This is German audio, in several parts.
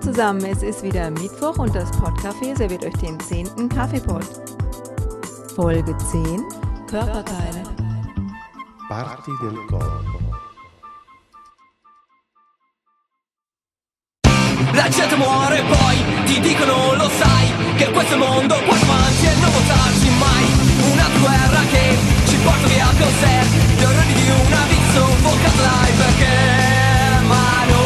zusammen, es ist wieder Mittwoch und das Podcafé serviert euch den 10. Kaffeepot. Folge 10 Körperteile. Parti del corpo. La gente muore poi, ti dicono lo sai Che questo mondo qua avanti e non voltarsi mai Una guerra che ci porta via con sé Gli orrori di una vita soffocata dai perché Ma noi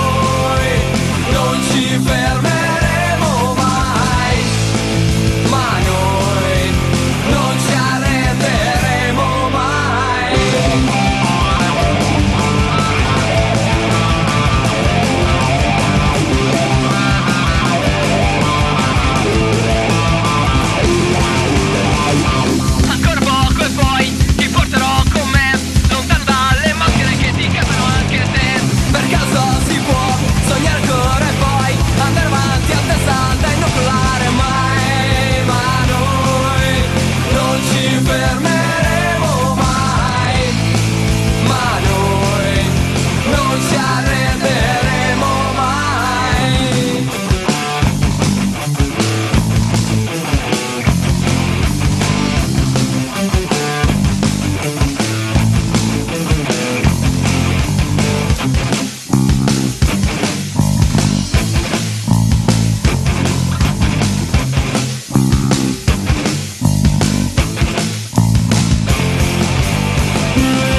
La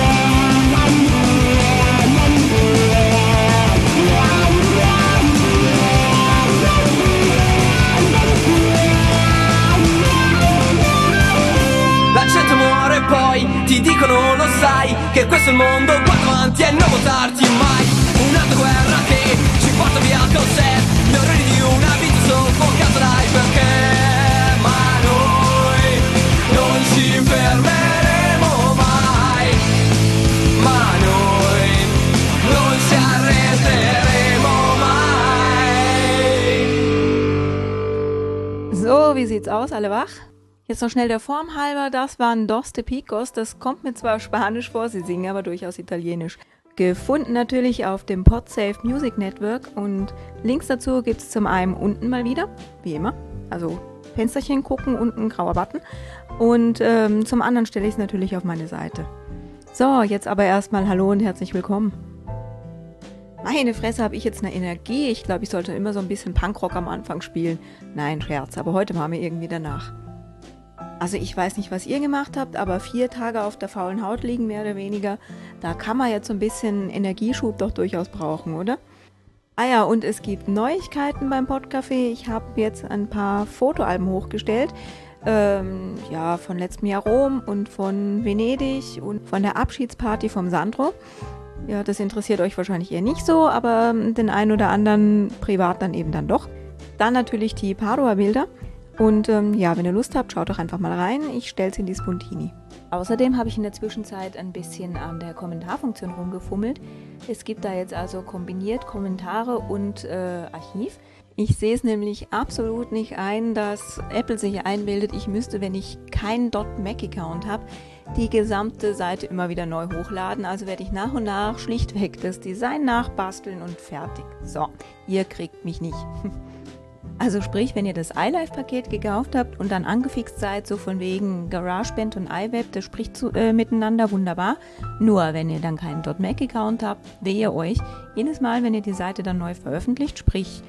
So, wie sieht's aus? Alle wach? Jetzt noch schnell der Form halber, das waren Dos de Picos. Das kommt mir zwar Spanisch vor, sie singen aber durchaus Italienisch. Gefunden natürlich auf dem Podsafe Music Network und Links dazu gibt's zum einen unten mal wieder, wie immer. Also Fensterchen gucken, unten grauer Button. Und ähm, zum anderen stelle ich es natürlich auf meine Seite. So, jetzt aber erstmal Hallo und herzlich willkommen. Meine Fresse, habe ich jetzt eine Energie. Ich glaube, ich sollte immer so ein bisschen Punkrock am Anfang spielen. Nein, Scherz, aber heute war mir irgendwie danach. Also ich weiß nicht, was ihr gemacht habt, aber vier Tage auf der faulen Haut liegen, mehr oder weniger, da kann man jetzt so ein bisschen Energieschub doch durchaus brauchen, oder? Ah ja, und es gibt Neuigkeiten beim Podcafé. Ich habe jetzt ein paar Fotoalben hochgestellt. Ähm, ja, von letztem Jahr Rom und von Venedig und von der Abschiedsparty vom Sandro. Ja, das interessiert euch wahrscheinlich eher nicht so, aber den einen oder anderen privat dann eben dann doch. Dann natürlich die Padua-Bilder. Und ähm, ja, wenn ihr Lust habt, schaut doch einfach mal rein. Ich stelle es in die Spontini. Außerdem habe ich in der Zwischenzeit ein bisschen an der Kommentarfunktion rumgefummelt. Es gibt da jetzt also kombiniert Kommentare und äh, Archiv. Ich sehe es nämlich absolut nicht ein, dass Apple sich einbildet, ich müsste, wenn ich keinen .Mac-Account habe, die gesamte Seite immer wieder neu hochladen. Also werde ich nach und nach schlichtweg das Design nachbasteln und fertig. So, ihr kriegt mich nicht. Also sprich, wenn ihr das iLife-Paket gekauft habt und dann angefixt seid, so von wegen GarageBand und iWeb, das spricht zu, äh, miteinander wunderbar. Nur wenn ihr dann keinen .Mac-Account habt, wehe euch, jedes Mal, wenn ihr die Seite dann neu veröffentlicht, sprich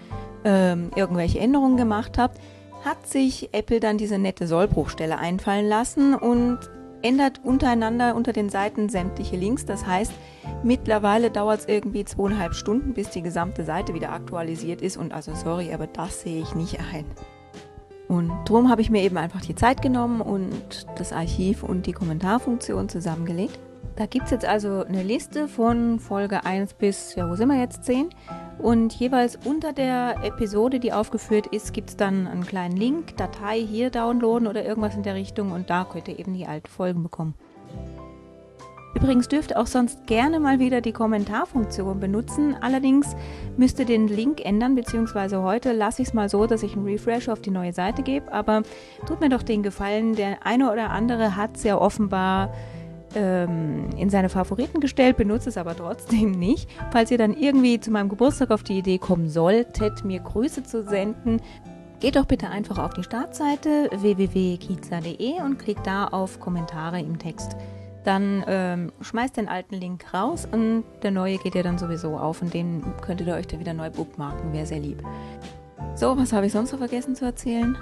ähm, irgendwelche Änderungen gemacht habt, hat sich Apple dann diese nette Sollbruchstelle einfallen lassen und ändert untereinander unter den Seiten sämtliche Links. Das heißt, mittlerweile dauert es irgendwie zweieinhalb Stunden, bis die gesamte Seite wieder aktualisiert ist. Und also sorry, aber das sehe ich nicht ein. Und darum habe ich mir eben einfach die Zeit genommen und das Archiv und die Kommentarfunktion zusammengelegt. Da gibt es jetzt also eine Liste von Folge 1 bis, ja, wo sind wir jetzt, 10. Und jeweils unter der Episode, die aufgeführt ist, gibt es dann einen kleinen Link, Datei hier downloaden oder irgendwas in der Richtung und da könnt ihr eben die alten Folgen bekommen. Übrigens dürft ihr auch sonst gerne mal wieder die Kommentarfunktion benutzen. Allerdings müsst ihr den Link ändern, beziehungsweise heute lasse ich es mal so, dass ich einen Refresh auf die neue Seite gebe. Aber tut mir doch den Gefallen, der eine oder andere hat es ja offenbar ähm, in seine Favoriten gestellt, benutze es aber trotzdem nicht. Falls ihr dann irgendwie zu meinem Geburtstag auf die Idee kommen solltet, mir Grüße zu senden, geht doch bitte einfach auf die Startseite www.kiezler.de und klickt da auf Kommentare im Text. Dann ähm, schmeißt den alten Link raus und der neue geht ja dann sowieso auf und den könntet ihr euch da wieder neu bookmarken, wäre sehr lieb. So, was habe ich sonst noch vergessen zu erzählen?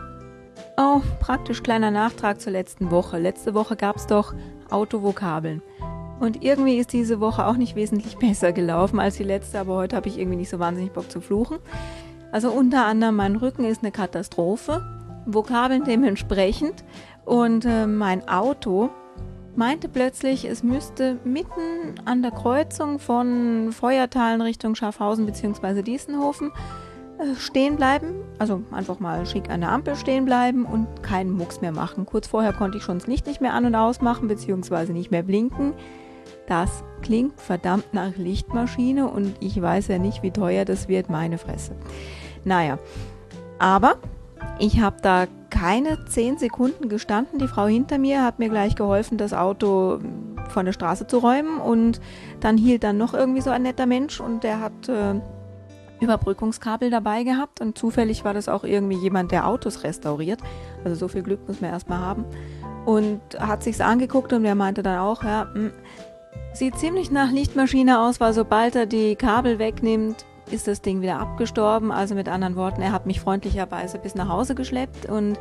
Oh, praktisch kleiner Nachtrag zur letzten Woche. Letzte Woche gab es doch Autovokabeln. Und irgendwie ist diese Woche auch nicht wesentlich besser gelaufen als die letzte, aber heute habe ich irgendwie nicht so wahnsinnig Bock zu fluchen. Also unter anderem mein Rücken ist eine Katastrophe, Vokabeln dementsprechend und äh, mein Auto meinte plötzlich, es müsste mitten an der Kreuzung von Feuertalen Richtung Schaffhausen bzw. Diessenhofen äh, stehen bleiben, also einfach mal schick an der Ampel stehen bleiben und keinen Mucks mehr machen. Kurz vorher konnte ich schon das Licht nicht mehr an und ausmachen bzw. nicht mehr blinken. Das klingt verdammt nach Lichtmaschine und ich weiß ja nicht, wie teuer das wird, meine Fresse. Naja, aber ich habe da keine 10 Sekunden gestanden. Die Frau hinter mir hat mir gleich geholfen, das Auto von der Straße zu räumen und dann hielt dann noch irgendwie so ein netter Mensch und der hat äh, Überbrückungskabel dabei gehabt und zufällig war das auch irgendwie jemand, der Autos restauriert. Also so viel Glück muss man erstmal haben. Und hat sich's angeguckt und der meinte dann auch, ja, hm, sieht ziemlich nach Lichtmaschine aus, weil sobald er die Kabel wegnimmt, ist das Ding wieder abgestorben. Also mit anderen Worten, er hat mich freundlicherweise bis nach Hause geschleppt und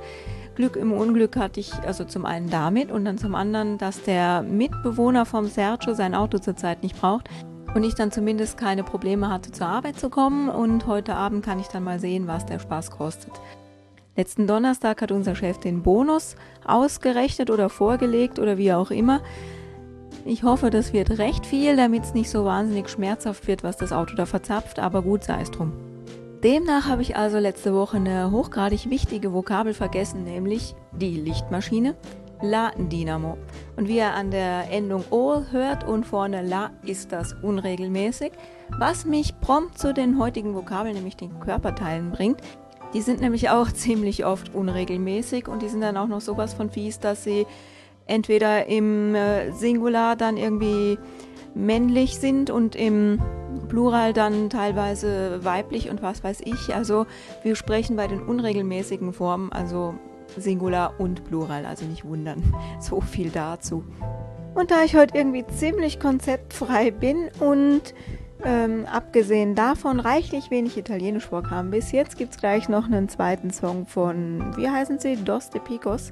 Glück im Unglück hatte ich also zum einen damit und dann zum anderen, dass der Mitbewohner vom Sergio sein Auto zurzeit nicht braucht und ich dann zumindest keine Probleme hatte, zur Arbeit zu kommen. Und heute Abend kann ich dann mal sehen, was der Spaß kostet. Letzten Donnerstag hat unser Chef den Bonus ausgerechnet oder vorgelegt oder wie auch immer. Ich hoffe, das wird recht viel, damit es nicht so wahnsinnig schmerzhaft wird, was das Auto da verzapft, aber gut sei es drum. Demnach habe ich also letzte Woche eine hochgradig wichtige Vokabel vergessen, nämlich die Lichtmaschine. La Dynamo. Und wie ihr an der Endung O hört und vorne La ist das unregelmäßig, was mich prompt zu den heutigen Vokabeln, nämlich den Körperteilen bringt. Die sind nämlich auch ziemlich oft unregelmäßig und die sind dann auch noch sowas von fies, dass sie entweder im äh, Singular dann irgendwie männlich sind und im Plural dann teilweise weiblich und was weiß ich. Also wir sprechen bei den unregelmäßigen Formen, also Singular und Plural, also nicht wundern. So viel dazu. Und da ich heute irgendwie ziemlich konzeptfrei bin und ähm, abgesehen davon reichlich wenig Italienisch vorkam bis jetzt, gibt es gleich noch einen zweiten Song von, wie heißen sie? Dos de Picos.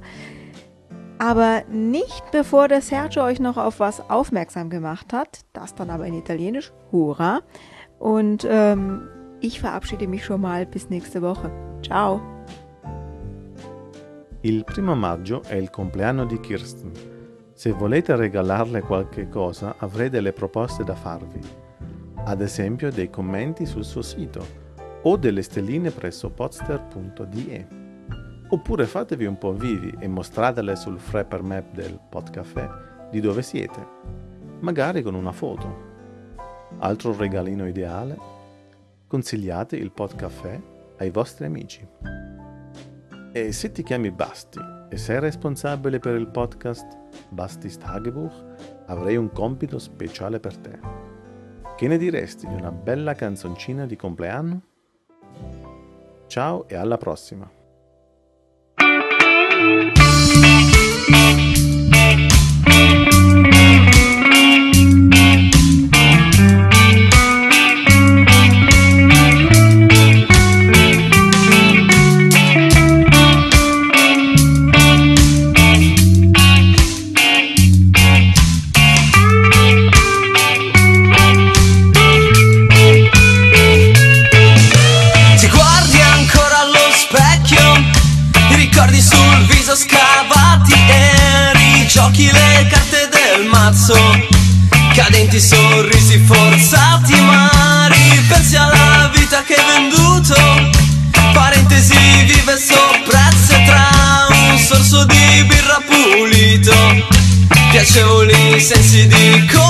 Aber nicht bevor der Sergio euch noch auf was aufmerksam gemacht hat. Das dann aber in Italienisch. Hurra! Und ähm, ich verabschiede mich schon mal bis nächste Woche. Ciao! Il primo maggio è il compleanno di Kirsten. Se volete regalarle qualche cosa avrei delle proposte da farvi, ad esempio dei commenti sul suo sito o delle stelline presso podster.de. Oppure fatevi un po' vivi e mostratele sul Frapper Map del Podcafé di dove siete, magari con una foto. Altro regalino ideale? Consigliate il Podcafé ai vostri amici. E se ti chiami Basti e sei responsabile per il podcast Bastis Tagebuch, avrei un compito speciale per te. Che ne diresti di una bella canzoncina di compleanno? Ciao e alla prossima! Cadenti sorrisi forzati ma ripensi alla vita che hai venduto. Parentesi vive soppresse tra un sorso di birra pulito. Piacevoli sensi di colpa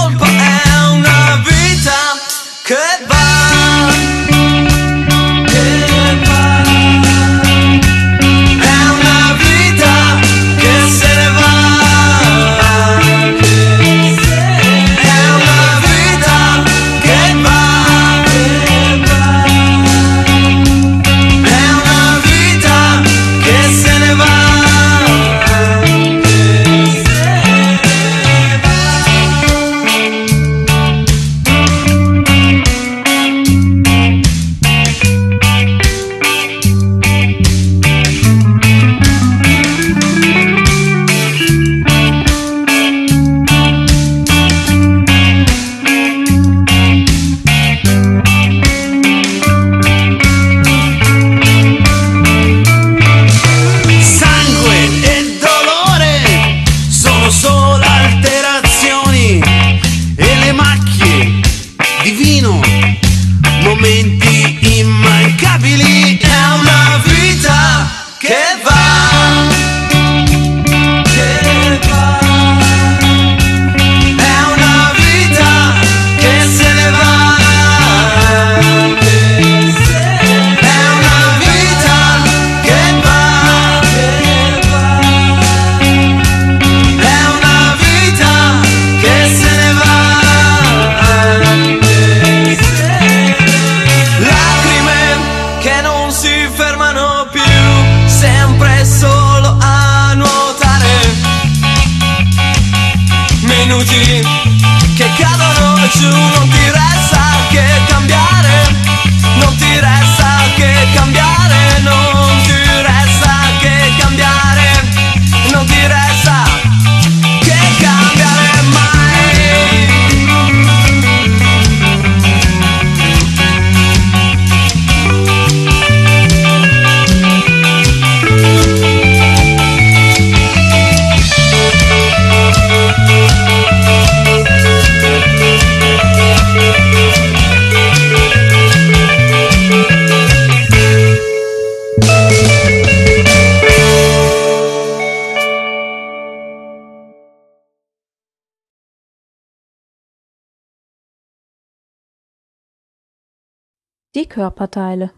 Die Körperteile.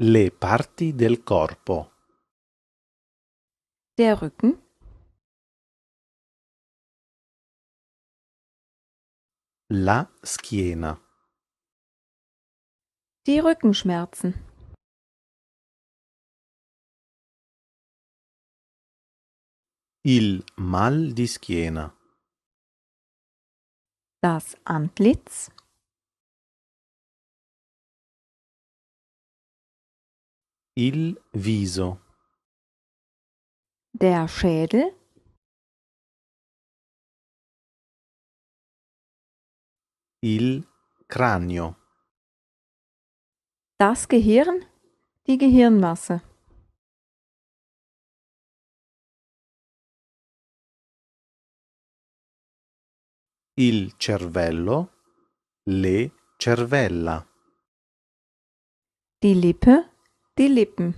Le parti del corpo. Der Rücken, La schiena. die Rückenschmerzen, Il mal di schiena. Das Antlitz, Il viso. der Schädel, Il cranio. das Gehirn, die Gehirnmasse, Il cervello. Le cervella. die Lippe, die Lippen,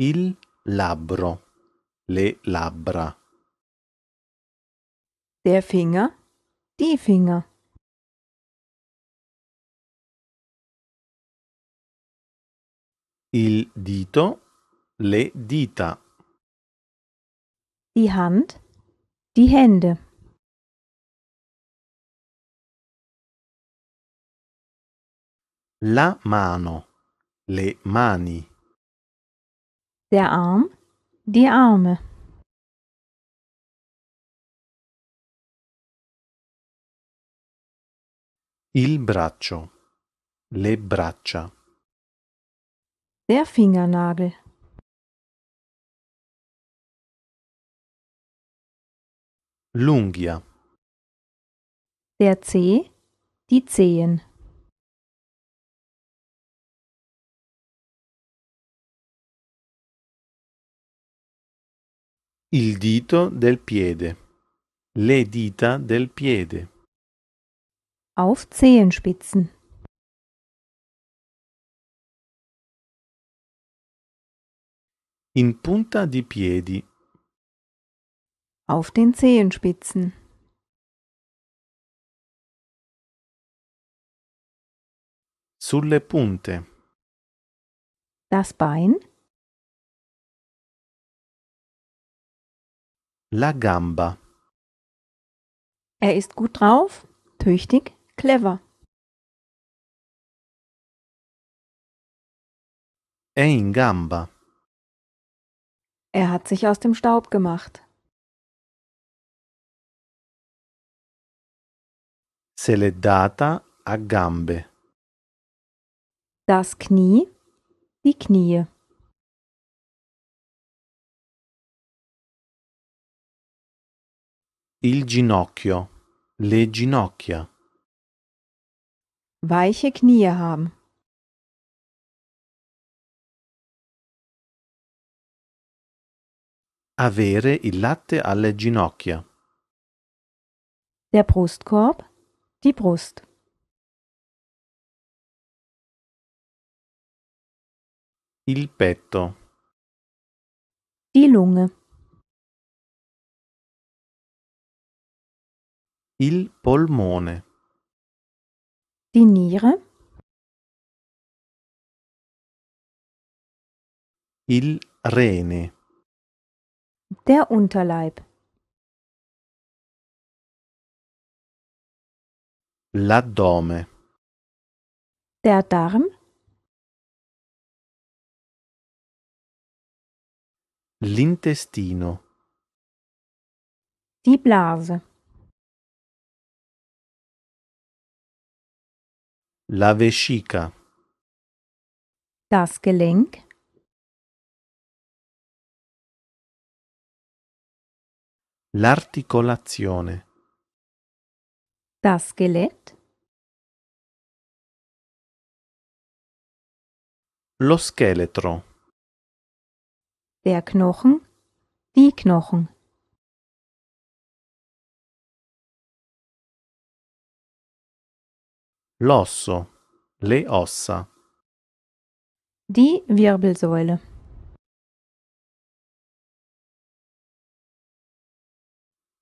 Il labbro. Le labbra. der Finger, die Finger, Il dito. Le dita. Die Hand, die Hände, La mano. Le mani. der Arm, die Arme, Il braccio. Le braccia. der Fingernagel, L'unghia. der Zeh, die Zehen, Il dito del piede. Le dita del piede. auf Zehenspitzen, In punta di piedi. Auf den Zehenspitzen, Sulle punte. das Bein, La gamba. er ist gut drauf, tüchtig, clever, È in gamba. er hat sich aus dem Staub gemacht, Se l'è data a gambe. das Knie, die Knie, Il ginocchio. Le ginocchia. weiche Knie haben, Avere il latte alle ginocchia. der Brustkorb, die Brust, Il petto. die Lunge, Il polmone. die Niere, Il rene. der Unterleib, L'addome. Der Darm. L'intestino. Die Blase. La vescica. Das Gelenk. L'articolazione. Das Skelett, lo scheletro, der Knochen, die Knochen, l'osso, le ossa, die Wirbelsäule,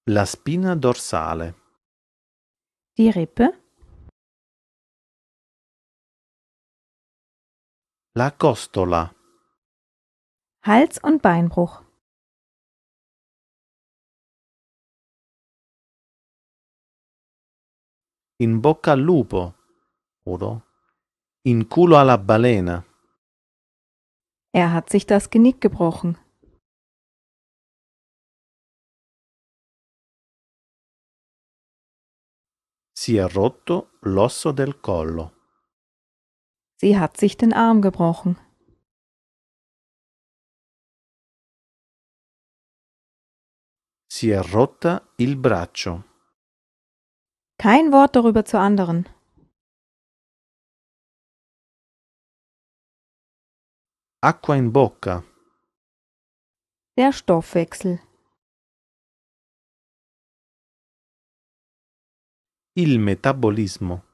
la spina dorsale, die Rippe, la costola, Hals- und Beinbruch, in bocca al lupo. Oder? In culo alla balena, er hat sich das Genick gebrochen, si è rotto l'osso del collo, sie hat sich den Arm gebrochen, si è rotta il braccio, kein Wort darüber zu anderen, acqua in bocca, der Stoffwechsel, il metabolismo,